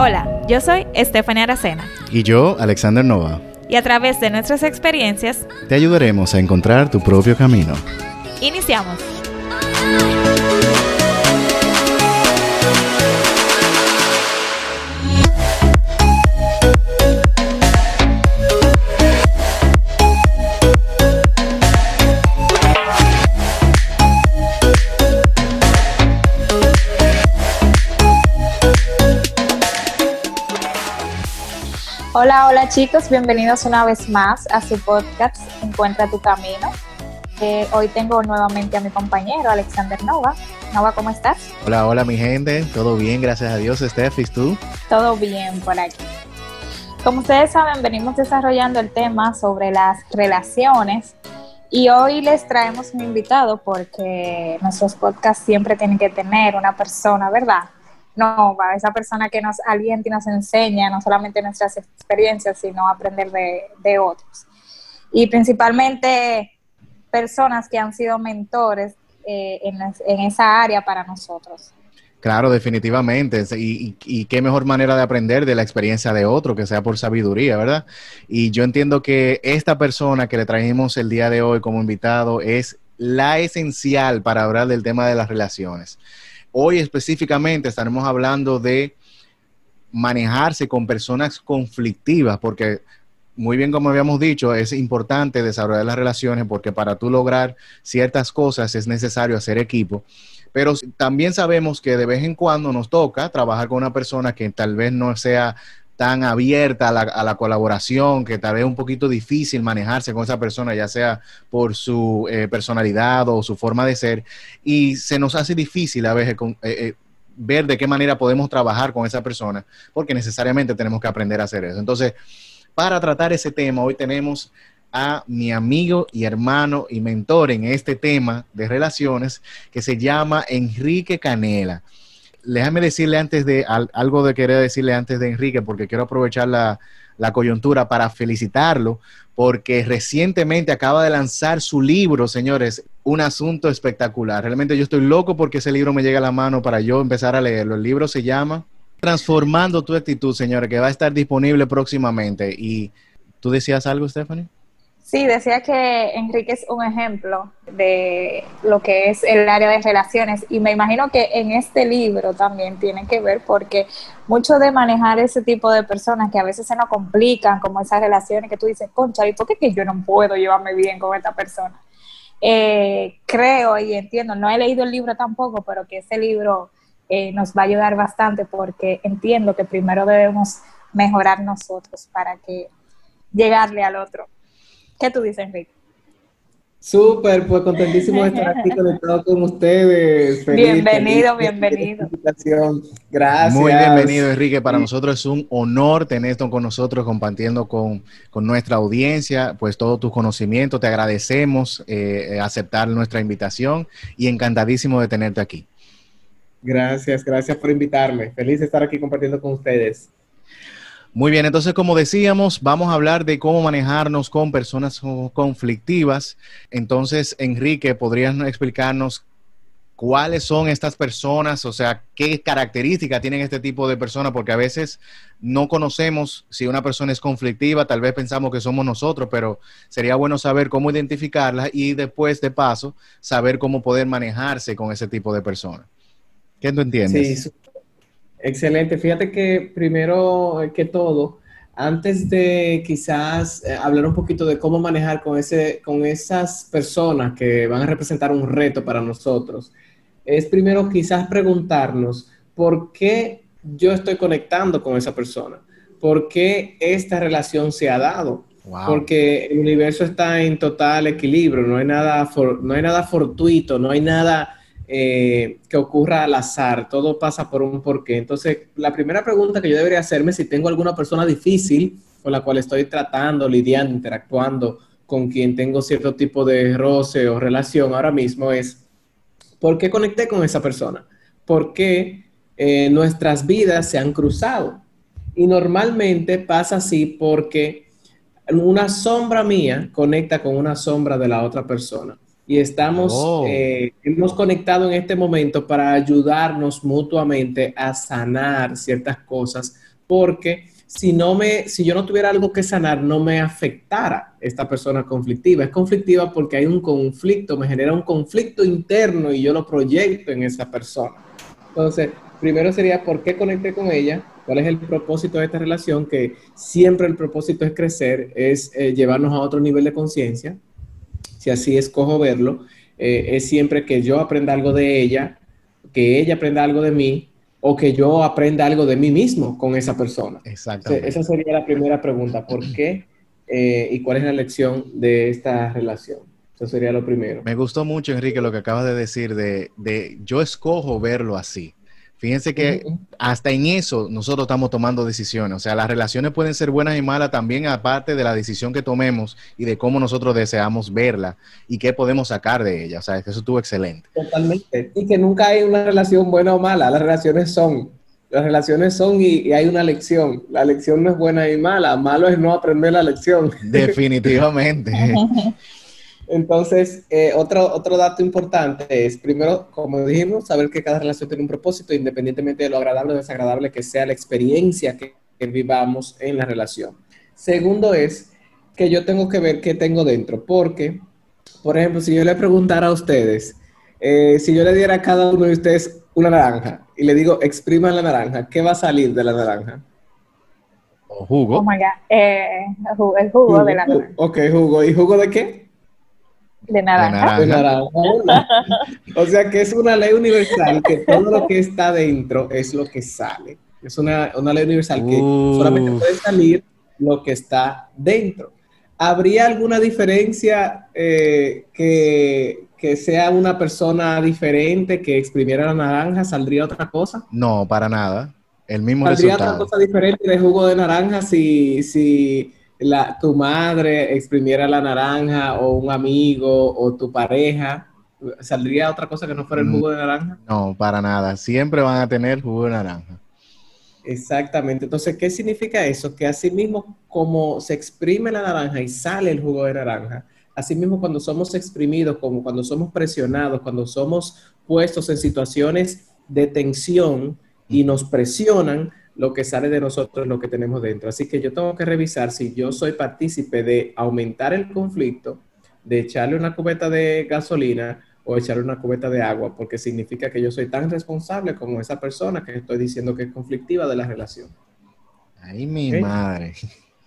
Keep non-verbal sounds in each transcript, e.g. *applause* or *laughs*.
Hola, yo soy Estefania Aracena. Y yo, Alexander Nova. Y a través de nuestras experiencias, te ayudaremos a encontrar tu propio camino. Iniciamos. Hola, hola chicos, bienvenidos una vez más a su podcast Encuentra tu camino. Eh, hoy tengo nuevamente a mi compañero Alexander Nova. Nova, ¿cómo estás? Hola, hola mi gente, todo bien, gracias a Dios. Steph, tú? Todo bien por aquí. Como ustedes saben, venimos desarrollando el tema sobre las relaciones y hoy les traemos un invitado porque nuestros podcasts siempre tienen que tener una persona, ¿verdad? No, va esa persona que nos alienta y nos enseña no solamente nuestras experiencias, sino aprender de, otros. Y principalmente personas que han sido mentores eh, en, esa área para nosotros. Claro, definitivamente. Y, y, qué mejor manera de aprender de la experiencia de otro, que sea por sabiduría, ¿verdad? Y yo entiendo que esta persona que le trajimos el día de hoy como invitado es la esencial para hablar del tema de las relaciones. Hoy específicamente estaremos hablando de manejarse con personas conflictivas, porque muy bien como habíamos dicho, es importante desarrollar las relaciones porque para tú lograr ciertas cosas es necesario hacer equipo. Pero también sabemos que de vez en cuando nos toca trabajar con una persona que tal vez no sea tan abierta a la, colaboración, que tal vez es un poquito difícil manejarse con esa persona, ya sea por su eh, personalidad o su forma de ser, y se nos hace difícil a veces eh, eh, ver de qué manera podemos trabajar con esa persona, porque necesariamente tenemos que aprender a hacer eso. Entonces, para tratar ese tema, hoy tenemos a mi amigo y hermano y mentor en este tema de relaciones, que se llama Enrique Canela déjame decirle antes de algo de querer decirle antes de Enrique, porque quiero aprovechar la, coyuntura para felicitarlo, porque recientemente acaba de lanzar su libro, señores, un asunto espectacular. Realmente yo estoy loco porque ese libro me llega a la mano para yo empezar a leerlo. El libro se llama Transformando tu actitud, señores, que va a estar disponible próximamente. ¿Y tú decías algo, Stephanie? Sí, decía que Enrique es un ejemplo de lo que es el área de relaciones y me imagino que en este libro también tiene que ver porque mucho de manejar ese tipo de personas que a veces se nos complican como esas relaciones que tú dices, concha, ¿y por qué que yo no puedo llevarme bien con esta persona? Eh, creo y entiendo, no he leído el libro tampoco, pero que ese libro eh, nos va a ayudar bastante porque entiendo que primero debemos mejorar nosotros para que llegarle al otro. ¿Qué tú dices, Enrique? Súper, pues contentísimo de estar aquí conectado con ustedes. bienvenido, bienvenido. Gracias. Muy bienvenido, Enrique. Para nosotros es un honor tenerte con nosotros, compartiendo con, nuestra audiencia, pues todos tus conocimientos. Te agradecemos eh, aceptar nuestra invitación y encantadísimo de tenerte aquí. Gracias, gracias por invitarme. Feliz de estar aquí compartiendo con ustedes. Muy bien, entonces como decíamos, vamos a hablar de cómo manejarnos con personas conflictivas. Entonces, Enrique, ¿podrías explicarnos cuáles son estas personas? O sea, qué características tienen este tipo de personas, porque a veces no conocemos si una persona es conflictiva, tal vez pensamos que somos nosotros, pero sería bueno saber cómo identificarlas y después de paso saber cómo poder manejarse con ese tipo de personas. ¿Qué tú entiendes? Sí, Excelente. Fíjate que primero que todo, antes de quizás eh, hablar un poquito de cómo manejar con, ese, con esas personas que van a representar un reto para nosotros, es primero quizás preguntarnos por qué yo estoy conectando con esa persona, por qué esta relación se ha dado. Porque el universo está en total equilibrio, no hay nada, no hay nada fortuito, no hay nada eh, que ocurra al azar, todo pasa por un porqué. Entonces, la primera pregunta que yo debería hacerme si tengo alguna persona difícil con la cual estoy tratando, lidiando, interactuando, con quien tengo cierto tipo de roce o relación ahora mismo es, ¿por qué conecté con esa persona? ¿Por qué eh, nuestras vidas se han cruzado? Y normalmente pasa así porque una sombra mía conecta con una sombra de la otra persona y estamos, Oh. eh, hemos conectado en este momento para ayudarnos mutuamente a sanar ciertas cosas, porque si no me, si yo no tuviera algo que sanar, no me afectara esta persona conflictiva. Es conflictiva porque hay un conflicto, me genera un conflicto interno y yo lo proyecto en esa persona. Entonces, primero sería por qué conecté con ella, cuál es el propósito de esta relación, que siempre el propósito es crecer, es eh, llevarnos a otro nivel de conciencia, si así escojo verlo, eh, es siempre que yo aprenda algo de ella, que ella aprenda algo de mí, o que yo aprenda algo de mí mismo con esa persona. Exactamente. Esa sería la primera pregunta, ¿por qué eh, y cuál es la lección de esta relación? Eso sería lo primero. Me gustó mucho, Enrique, lo que acabas de decir de, de yo escojo verlo así. Fíjense que hasta en eso nosotros estamos tomando decisiones. O sea, las relaciones pueden ser buenas y malas también aparte de la decisión que tomemos y de cómo nosotros deseamos verla y qué podemos sacar de ella. O sea, eso estuvo excelente. Totalmente. Y que nunca hay una relación buena o mala, las relaciones son. Las relaciones son y, y hay una lección. La lección no es buena y mala, malo es no aprender la lección. *laughs* Definitivamente. *laughs* Entonces, eh, otro, otro dato importante es, primero, como dijimos, saber que cada relación tiene un propósito, independientemente de lo agradable o desagradable que sea la experiencia que, que vivamos en la relación. Segundo es que yo tengo que ver qué tengo dentro, porque, por ejemplo, si yo le preguntara a ustedes, eh, si yo le diera a cada uno de ustedes una naranja y le digo, expriman la naranja, ¿qué va a salir de la naranja? O Oh jugo. my God. Eh, el jugo de la naranja. Ok, jugo. ¿Y jugo de qué? De naranja. De naranja. O sea que es una ley universal que todo lo que está dentro es lo que sale. Es una, una ley universal que Uf. solamente puede salir lo que está dentro. ¿Habría alguna diferencia eh, que, que sea una persona diferente que exprimiera la naranja? ¿Saldría otra cosa? No, para nada. El mismo ¿Saldría otra resultado. cosa diferente de jugo de naranja si, si la, tu madre exprimiera la naranja o un amigo o tu pareja? ¿Saldría otra cosa que no fuera el Mm. jugo de naranja? No, para nada. Siempre van a tener jugo de naranja. Exactamente. Entonces, ¿qué significa eso? Que así mismo como se exprime la naranja y sale el jugo de naranja, así mismo cuando somos exprimidos, como cuando somos presionados, cuando somos puestos en situaciones de tensión y nos presionan, lo que sale de nosotros es lo que tenemos dentro. Así que yo tengo que revisar si yo soy partícipe de aumentar el conflicto, de echarle una cubeta de gasolina o echarle una cubeta de agua, porque significa que yo soy tan responsable como esa persona que estoy diciendo que es conflictiva de la relación. Ay, mi madre.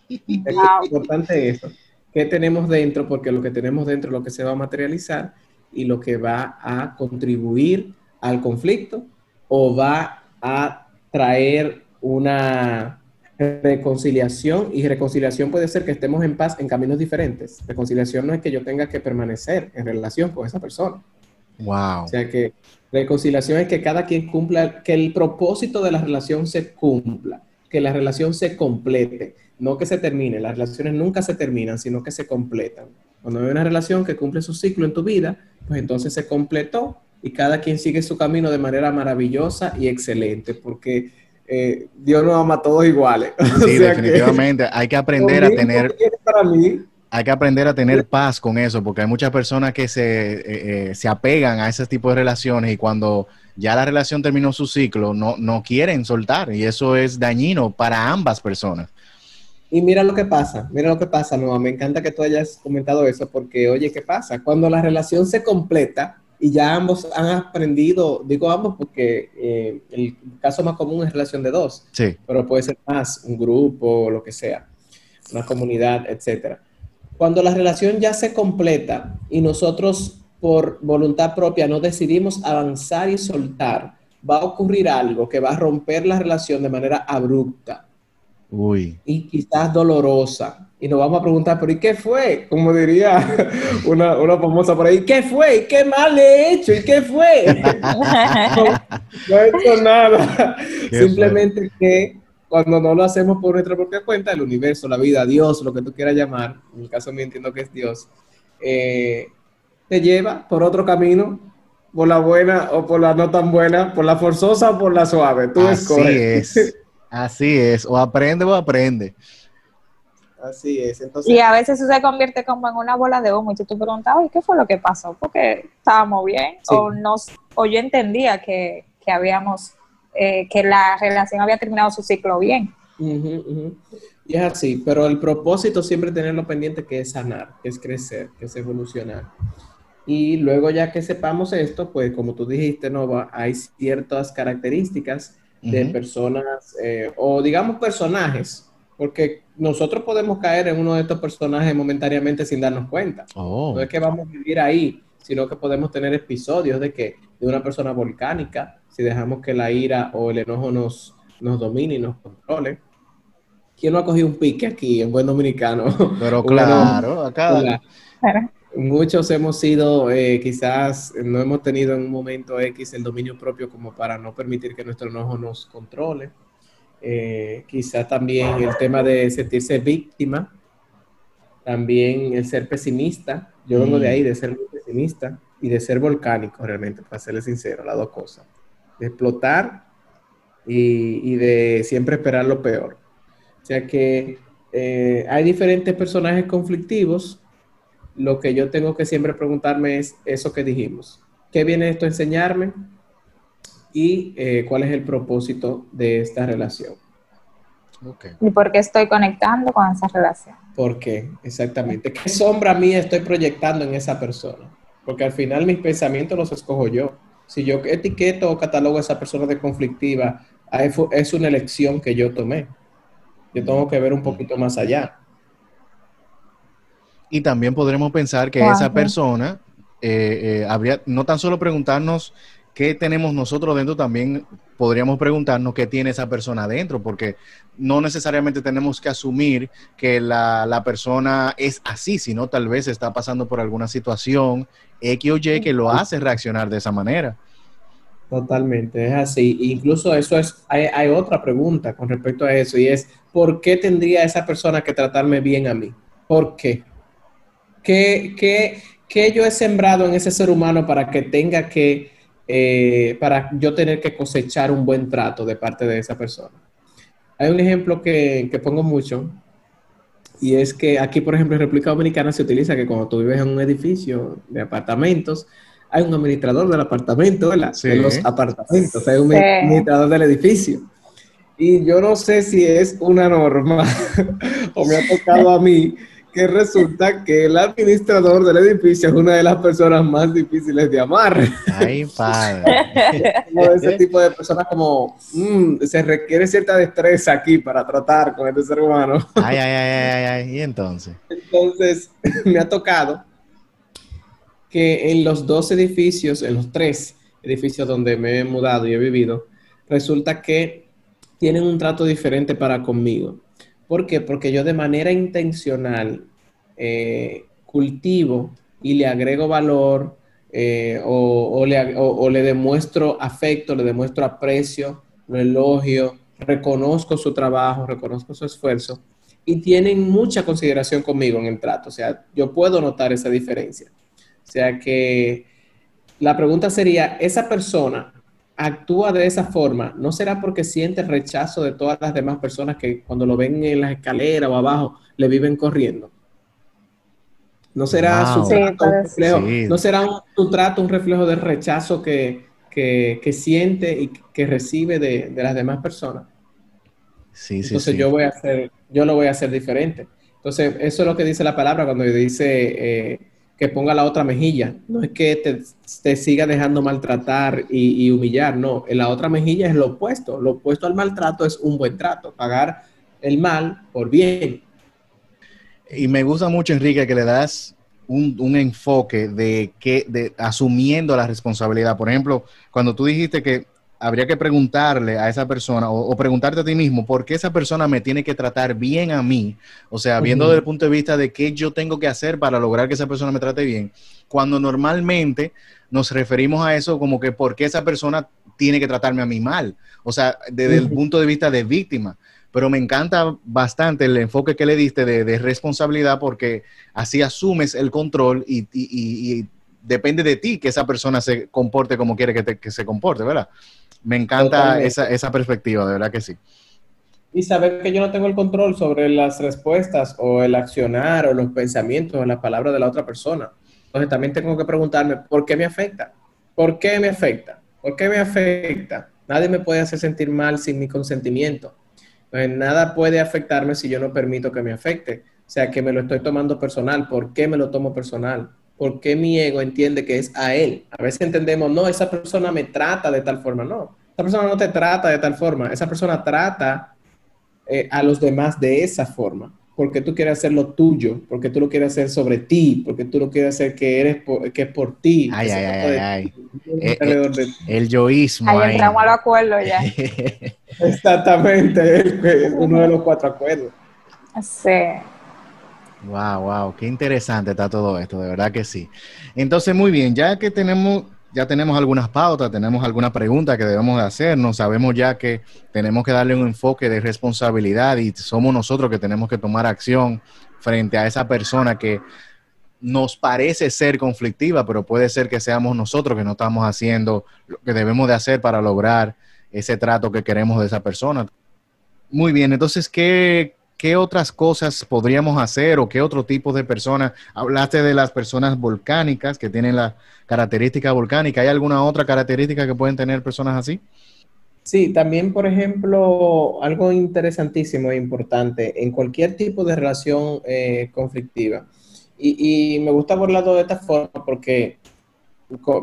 Es Wow. importante eso. ¿Qué tenemos dentro? Porque lo que tenemos dentro es lo que se va a materializar y lo que va a contribuir al conflicto o va a traer una reconciliación y reconciliación puede ser que estemos en paz en caminos diferentes. Reconciliación no es que yo tenga que permanecer en relación con esa persona. Wow. O sea que reconciliación es que cada quien cumpla, que el propósito de la relación se cumpla, que la relación se complete, no que se termine. Las relaciones nunca se terminan, sino que se completan. Cuando hay una relación que cumple su ciclo en tu vida, pues entonces se completó y cada quien sigue su camino de manera maravillosa y excelente, porque eh, Dios nos ama a todos iguales. *laughs* O Sí, que definitivamente. Hay que aprender a tener para mí, hay que aprender a tener paz con eso, porque hay muchas personas que se, eh, eh, se apegan a ese tipo de relaciones y cuando ya la relación terminó su ciclo, no, no quieren soltar y eso es dañino para ambas personas. Y mira lo que pasa, mira lo que pasa, Noah. Me encanta que tú hayas comentado eso porque, oye, ¿qué pasa? Cuando la relación se completa y ya ambos han aprendido, digo ambos porque eh, el caso más común es relación de dos, Sí, pero puede ser más, un grupo, lo que sea, una comunidad, etcétera. Cuando la relación ya se completa y nosotros por voluntad propia no decidimos avanzar y soltar, va a ocurrir algo que va a romper la relación de manera abrupta uy, y quizás dolorosa. Y nos vamos a preguntar, pero ¿y qué fue? Como diría *laughs* una, una famosa por ahí, ¿qué fue? ¿Y qué mal le he hecho? ¿Y qué fue? *laughs* no, no he hecho nada. Qué Simplemente que cuando no lo hacemos por nuestra propia cuenta, el universo, la vida, Dios, lo que tú quieras llamar, en el caso mío entiendo que es Dios, eh, te lleva por otro camino, por la buena o por la no tan buena, por la forzosa o por la suave. Tú así escoges. es, así es, o aprende o aprende. Así es. Entonces, y a veces eso se convierte como en una bola de humo y tú te preguntas, ¿qué fue lo que pasó? Porque estábamos bien o, nos, o yo entendía que, que habíamos, eh, que la relación había terminado su ciclo bien. Y es así, pero el propósito siempre tenerlo pendiente que es sanar, que es crecer, que es evolucionar. Y luego ya que sepamos esto, pues como tú dijiste, Nova, hay ciertas características de personas eh, o digamos personajes, porque nosotros podemos caer en uno de estos personajes momentáneamente sin darnos cuenta. Oh. No es que vamos a vivir ahí, sino que podemos tener episodios de que de una persona volcánica, si dejamos que la ira o el enojo nos, nos domine y nos controle. ¿Quién no ha cogido un pique aquí en buen dominicano? Pero *laughs* claro, acá. Muchos hemos sido, eh, quizás no hemos tenido en un momento X el dominio propio como para no permitir que nuestro enojo nos controle. Eh, quizás también el tema de sentirse víctima, también el ser pesimista. Yo vengo de mm. ahí, de ser muy pesimista y de ser volcánico realmente, para serle sincero, las dos cosas. De explotar y, de siempre esperar lo peor. O sea que eh, hay diferentes personajes conflictivos lo que yo tengo que siempre preguntarme es eso que dijimos. ¿Qué viene esto a enseñarme? Y eh, cuál es el propósito de esta relación. ¿Y por qué estoy conectando con esa relación? ¿Por qué? Exactamente. ¿Qué sombra mía estoy proyectando en esa persona? Porque al final mis pensamientos los escojo yo. Si yo etiqueto o catalogo a esa persona de conflictiva, es una elección que yo tomé. Yo tengo que ver un poquito más allá. Y también podremos pensar que esa persona eh, eh, habría, no tan solo preguntarnos qué tenemos nosotros dentro, también podríamos preguntarnos qué tiene esa persona dentro, porque no necesariamente tenemos que asumir que la, persona es así, sino tal vez está pasando por alguna situación X o Y que lo hace reaccionar de esa manera. Totalmente, es así. Incluso eso es, hay, hay, otra pregunta con respecto a eso y es, ¿por qué tendría esa persona que tratarme bien a mí? ¿Por qué? ¿Qué, yo he sembrado en ese ser humano para que tenga que, eh, para yo tener que cosechar un buen trato de parte de esa persona? Hay un ejemplo que, pongo mucho y es que aquí, por ejemplo, en República Dominicana se utiliza que cuando tú vives en un edificio de apartamentos, hay un administrador del apartamento, ¿verdad? De los apartamentos, hay un administrador del edificio. Y yo no sé si es una norma *laughs* o me ha tocado a mí que resulta que el administrador del edificio es una de las personas más difíciles de amar. Ay, padre. *laughs* ese tipo de personas como, mm, se requiere cierta destreza aquí para tratar con este ser humano. Ay, ay, ay, ay, ay, y entonces. Entonces, *laughs* me ha tocado que en los dos edificios, en los tres edificios donde me he mudado y he vivido, resulta que tienen un trato diferente para conmigo. ¿Por qué? Porque yo de manera intencional eh, cultivo y le agrego valor eh, o, le, demuestro afecto, le demuestro aprecio, lo elogio, reconozco su trabajo, reconozco su esfuerzo y tienen mucha consideración conmigo en el trato. O sea, yo puedo notar esa diferencia. O sea que la pregunta sería, ¿esa persona actúa de esa forma, ¿no será porque siente rechazo de todas las demás personas que cuando lo ven en las escaleras o abajo le viven corriendo? ¿No será su trato un reflejo, ¿no será un, trato un reflejo del rechazo que, siente y que recibe de, las demás personas? Sí, sí, Entonces yo voy a hacer, yo lo voy a hacer diferente. Entonces, eso es lo que dice la palabra cuando dice eh, que ponga la otra mejilla. No es que te, siga dejando maltratar y, humillar, no. La otra mejilla es lo opuesto. Lo opuesto al maltrato es un buen trato, pagar el mal por bien. Y me gusta mucho, Enrique, que le das un, enfoque de que, de asumiendo la responsabilidad. Por ejemplo, cuando tú dijiste que habría que preguntarle a esa persona o, preguntarte a ti mismo por qué esa persona me tiene que tratar bien a mí, o sea, viendo desde el punto de vista de qué yo tengo que hacer para lograr que esa persona me trate bien, cuando normalmente nos referimos a eso como que por qué esa persona tiene que tratarme a mí mal, o sea, desde el punto de vista de víctima. Pero me encanta bastante el enfoque que le diste de, responsabilidad porque así asumes el control y, depende de ti que esa persona se comporte como quiere que, que se comporte, ¿verdad? Me encanta esa, esa, perspectiva, de verdad que sí. y saber que yo no tengo el control sobre las respuestas o el accionar o los pensamientos o las palabras de la otra persona. Entonces también tengo que preguntarme, ¿por qué me afecta? ¿Por qué me afecta? ¿Por qué me afecta? Nadie me puede hacer sentir mal sin mi consentimiento. nada puede afectarme si yo no permito que me afecte. O sea, que me lo estoy tomando personal. ¿Por qué me lo tomo personal? ¿Por qué mi ego entiende que es a él? A veces entendemos, no, esa persona me trata de tal forma. No, esa persona no te trata de tal forma. Esa persona trata eh, a los demás de esa forma. Porque tú quieres hacer lo tuyo, porque tú lo quieres hacer sobre ti, porque tú lo quieres hacer que eres que es por ti. Ay, ay, ay, ay. Eh, eh, el yoísmo. Ahí entramos al acuerdo ya. *laughs* Exactamente, *laughs* uno de los cuatro acuerdos. Sí. Wow, wow, qué interesante está todo esto, de verdad que sí. Entonces, muy bien, ya que tenemos, ya tenemos algunas pautas, tenemos algunas preguntas que debemos de hacernos, sabemos ya que tenemos que darle un enfoque de responsabilidad y somos nosotros que tenemos que tomar acción frente a esa persona que nos parece ser conflictiva, pero puede ser que seamos nosotros que no estamos haciendo lo que debemos de hacer para lograr ese trato que queremos de esa persona. Muy bien, entonces, ¿qué, ¿qué otras cosas podríamos hacer o qué otro tipo de personas? Hablaste de las personas volcánicas que tienen la característica volcánica. ¿Hay alguna otra característica que pueden tener personas así? Sí, también, por ejemplo, algo interesantísimo e importante en cualquier tipo de relación eh, conflictiva. Y, me gusta abordarlo de esta forma porque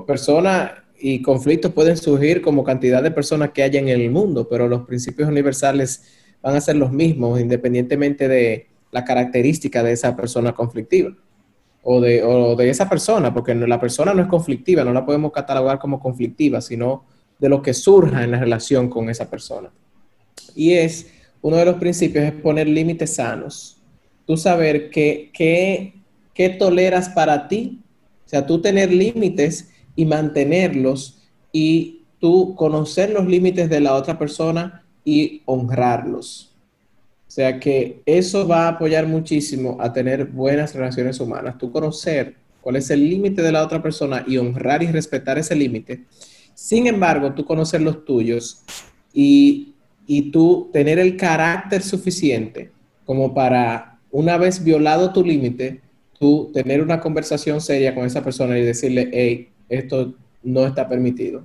personas y conflictos pueden surgir como cantidad de personas que haya en el mundo, pero los principios universales van a ser los mismos independientemente de la característica de esa persona conflictiva o de, o de esa persona, porque la persona no es conflictiva, no la podemos catalogar como conflictiva, sino de lo que surja en la relación con esa persona. Y es, uno de los principios es poner límites sanos. Tú saber qué que, toleras para ti, o sea, tú tener límites y mantenerlos y tú conocer los límites de la otra persona y honrarlos. O sea que eso va a apoyar muchísimo a tener buenas relaciones humanas. Tú conocer cuál es el límite de la otra persona y honrar y respetar ese límite. Sin embargo, tú conocer los tuyos y, y tú tener el carácter suficiente como para, una vez violado tu límite, tú tener una conversación seria con esa persona y decirle, hey, esto no está permitido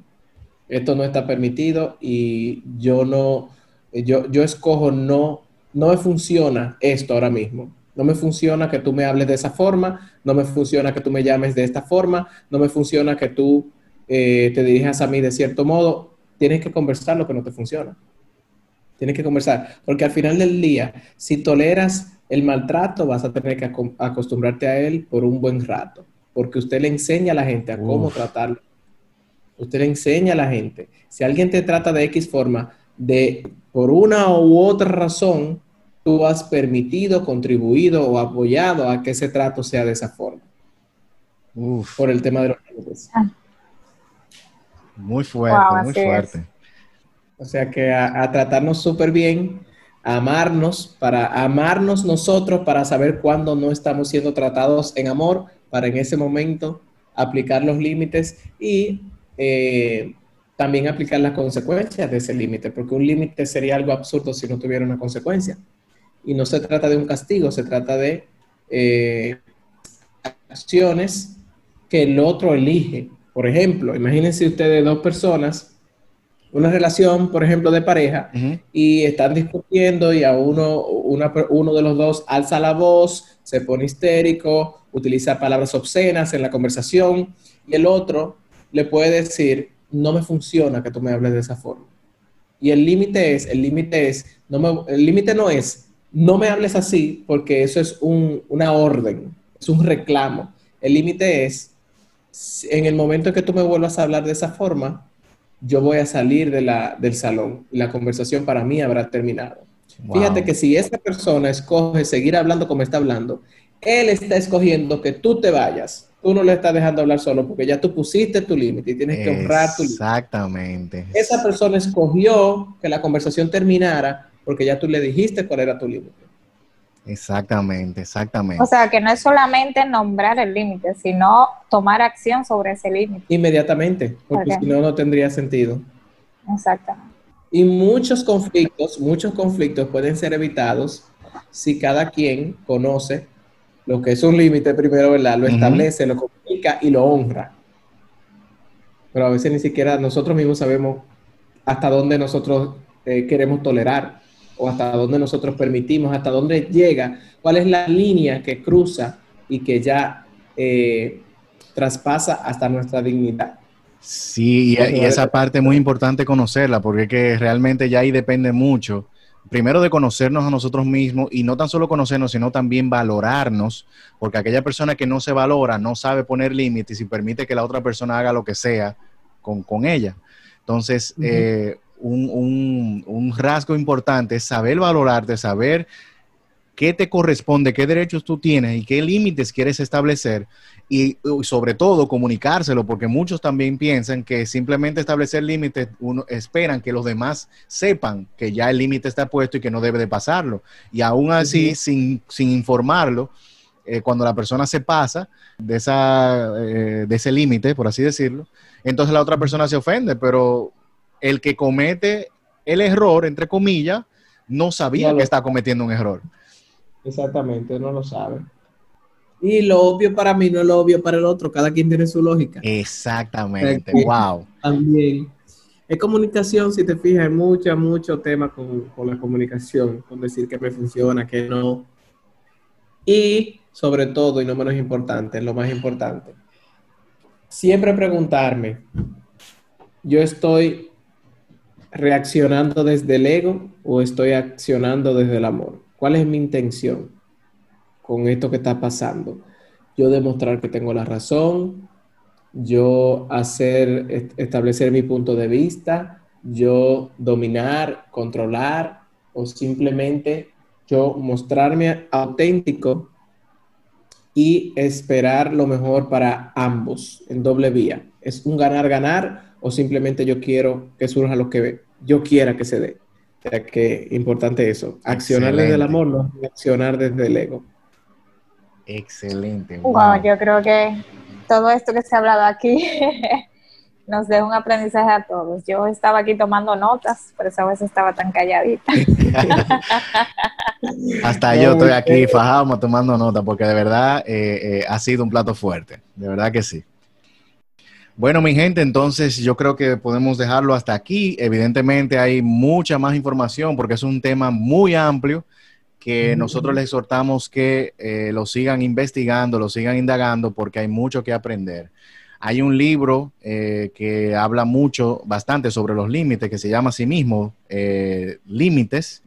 esto no está permitido y yo no, yo, yo escojo no, no me funciona esto ahora mismo. No me funciona que tú me hables de esa forma, no me funciona que tú me llames de esta forma, no me funciona que tú eh, te dirijas a mí de cierto modo. Tienes que conversar lo que no te funciona. Tienes que conversar, porque al final del día, si toleras el maltrato, vas a tener que acostumbrarte a él por un buen rato, porque usted le enseña a la gente a cómo tratarlo usted le enseña a la gente. Si alguien te trata de X forma, de por una u otra razón, tú has permitido, contribuido o apoyado a que ese trato sea de esa forma. Por el tema de los límites. Ah. Muy fuerte, muy fuerte. O sea que a, tratarnos súper bien, a amarnos, para amarnos nosotros, para saber cuándo no estamos siendo tratados en amor, para en ese momento aplicar los límites y eh, también aplicar las consecuencias de ese límite, porque un límite sería algo absurdo si no tuviera una consecuencia. Y no se trata de un castigo, se trata de eh, acciones que el otro elige. Por ejemplo, imagínense ustedes dos personas, una relación, por ejemplo, de pareja, y están discutiendo y a uno, uno de los dos alza la voz, se pone histérico, utiliza palabras obscenas en la conversación, y el otro le puede decir, no me funciona que tú me hables de esa forma. Y el límite es, el límite es, no me, el límite no es, no me hables así, porque eso es una orden, es un reclamo. El límite es, en el momento que tú me vuelvas a hablar de esa forma, yo voy a salir de la, del salón y la conversación para mí habrá terminado. Fíjate que si esta persona escoge seguir hablando como está hablando, él está escogiendo que tú te vayas tú no le estás dejando hablar solo porque ya tú pusiste tu límite y tienes que honrar tu límite. Exactamente. Esa persona escogió que la conversación terminara porque ya tú le dijiste cuál era tu límite. Exactamente, exactamente. O sea, que no es solamente nombrar el límite, sino tomar acción sobre ese límite. Inmediatamente, porque si no, no tendría sentido. Exactamente. Y muchos conflictos, muchos conflictos pueden ser evitados si cada quien conoce lo que es un límite primero, ¿verdad? Lo establece, lo comunica y lo honra. Pero a veces ni siquiera nosotros mismos sabemos hasta dónde nosotros eh, queremos tolerar o hasta dónde nosotros permitimos, hasta dónde llega, cuál es la línea que cruza y que ya eh, traspasa hasta nuestra dignidad. Sí, y, esa parte es muy importante conocerla, porque que realmente ya ahí depende mucho, primero de conocernos a nosotros mismos y no tan solo conocernos, sino también valorarnos, porque aquella persona que no se valora no sabe poner límites y permite que la otra persona haga lo que sea con, ella. Entonces, eh, un, un, rasgo importante es saber valorarte, saber qué te corresponde, qué derechos tú tienes y qué límites quieres establecer y, sobre todo comunicárselo, porque muchos también piensan que simplemente establecer límites, uno, esperan que los demás sepan que ya el límite está puesto y que no debe de pasarlo. Y aún así, sin, sin, informarlo, eh, cuando la persona se pasa de, esa, eh, de ese límite, por así decirlo, entonces la otra persona se ofende, pero el que comete el error, entre comillas, no sabía que está cometiendo un error. Exactamente, no lo sabe. Y lo obvio para mí no es lo obvio para el otro, cada quien tiene su lógica. Exactamente, wow. También. Es comunicación, si te fijas, hay mucho, mucho tema con, con la comunicación, con decir que me funciona, que no. Y sobre todo, y no menos importante, lo más importante, siempre preguntarme, yo estoy reaccionando desde el ego o estoy accionando desde el amor? ¿Cuál es mi intención con esto que está pasando? Yo demostrar que tengo la razón, yo hacer, establecer mi punto de vista, yo dominar, controlar o simplemente yo mostrarme auténtico y esperar lo mejor para ambos en doble vía. Es un ganar-ganar o simplemente yo quiero que surja lo que yo quiera que se dé. O sea que importante eso, accionar desde el amor, no accionar desde el ego. Excelente. Wow. yo creo que todo esto que se ha hablado aquí *laughs* nos deja un aprendizaje a todos. Yo estaba aquí tomando notas, por eso a veces estaba tan calladita. *laughs* *laughs* Hasta yo estoy aquí fajado tomando notas, porque de verdad eh, eh, ha sido un plato fuerte, de verdad que sí. Bueno, mi gente, entonces yo creo que podemos dejarlo hasta aquí. Evidentemente hay mucha más información porque es un tema muy amplio que nosotros les exhortamos que eh, lo sigan investigando, lo sigan indagando porque hay mucho que aprender. Hay un libro eh, que habla mucho, bastante sobre los límites, que se llama a sí mismo eh, Límites,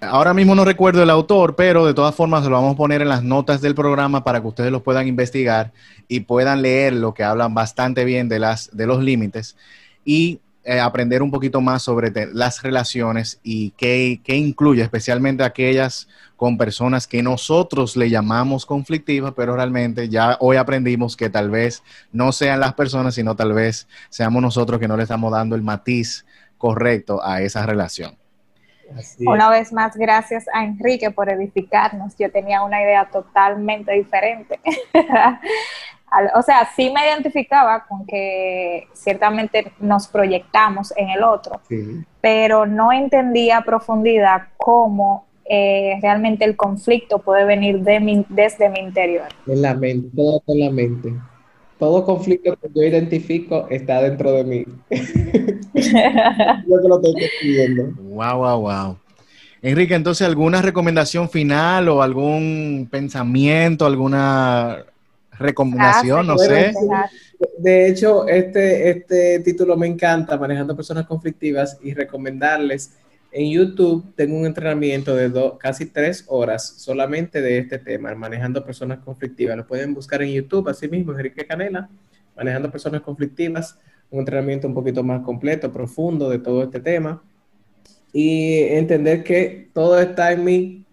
Ahora mismo no recuerdo el autor, pero de todas formas se lo vamos a poner en las notas del programa para que ustedes lo puedan investigar y puedan leer lo que hablan bastante bien de, las, de los límites y eh, aprender un poquito más sobre las relaciones y qué, qué, incluye, especialmente aquellas con personas que nosotros le llamamos conflictivas, pero realmente ya hoy aprendimos que tal vez no sean las personas, sino tal vez seamos nosotros que no le estamos dando el matiz correcto a esa relación. Una vez más, gracias a Enrique por edificarnos. Yo tenía una idea totalmente diferente. *laughs* o sea, sí me identificaba con que ciertamente nos proyectamos en el otro, pero no entendía a profundidad cómo eh, realmente el conflicto puede venir de desde mi interior. En la mente, todo en la mente. Todo conflicto que yo identifico está dentro de mí. *laughs* yo que lo estoy escribiendo. Wow, wow, wow. Enrique, entonces, ¿alguna recomendación final o algún pensamiento, alguna recomendación? no sé. De hecho, este, este título me encanta, Manejando Personas Conflictivas, y recomendarles en YouTube tengo un entrenamiento de casi tres horas solamente de este tema, manejando personas conflictivas. Lo pueden buscar en YouTube, así mismo, Enrique Canela, manejando personas conflictivas, un entrenamiento un poquito más completo, profundo de todo este tema. Y entender que todo está en mí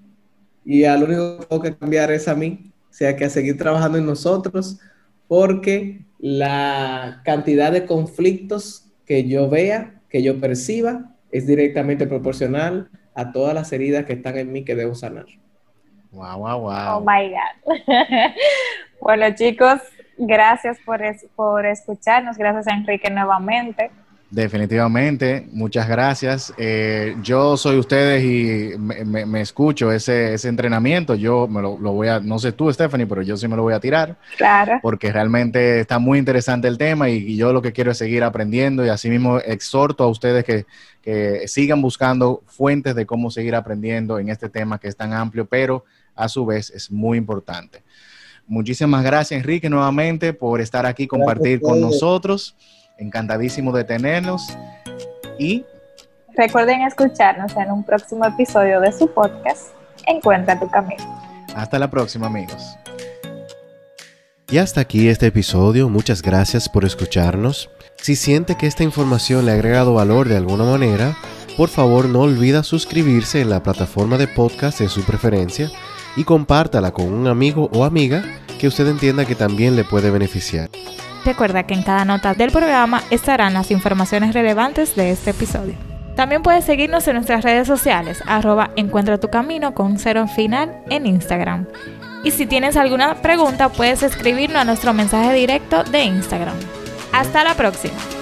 y al único que tengo que cambiar es a mí. O sea, que a seguir trabajando en nosotros, porque la cantidad de conflictos que yo vea, que yo perciba, es directamente proporcional a todas las heridas que están en mí que debo sanar. Wow, wow, wow. Oh my God. *laughs* bueno, chicos, gracias por, por escucharnos. Gracias a Enrique nuevamente. Definitivamente, muchas gracias. Eh, yo soy ustedes y me, escucho ese, ese, entrenamiento. Yo me lo, voy a, no sé tú, Stephanie, pero yo sí me lo voy a tirar. Claro. Porque realmente está muy interesante el tema y, yo lo que quiero es seguir aprendiendo y asimismo exhorto a ustedes que, que sigan buscando fuentes de cómo seguir aprendiendo en este tema que es tan amplio, pero a su vez es muy importante. Muchísimas gracias, Enrique, nuevamente por estar aquí, compartir con nosotros. Encantadísimo de tenernos y recuerden escucharnos en un próximo episodio de su podcast Encuentra tu camino. Hasta la próxima amigos. Y hasta aquí este episodio, muchas gracias por escucharnos. Si siente que esta información le ha agregado valor de alguna manera, por favor no olvida suscribirse en la plataforma de podcast de su preferencia y compártala con un amigo o amiga que usted entienda que también le puede beneficiar. Recuerda que en cada nota del programa estarán las informaciones relevantes de este episodio. También puedes seguirnos en nuestras redes sociales, arroba encuentra tu camino con cero final en Instagram. Y si tienes alguna pregunta, puedes escribirnos a nuestro mensaje directo de Instagram. Hasta la próxima.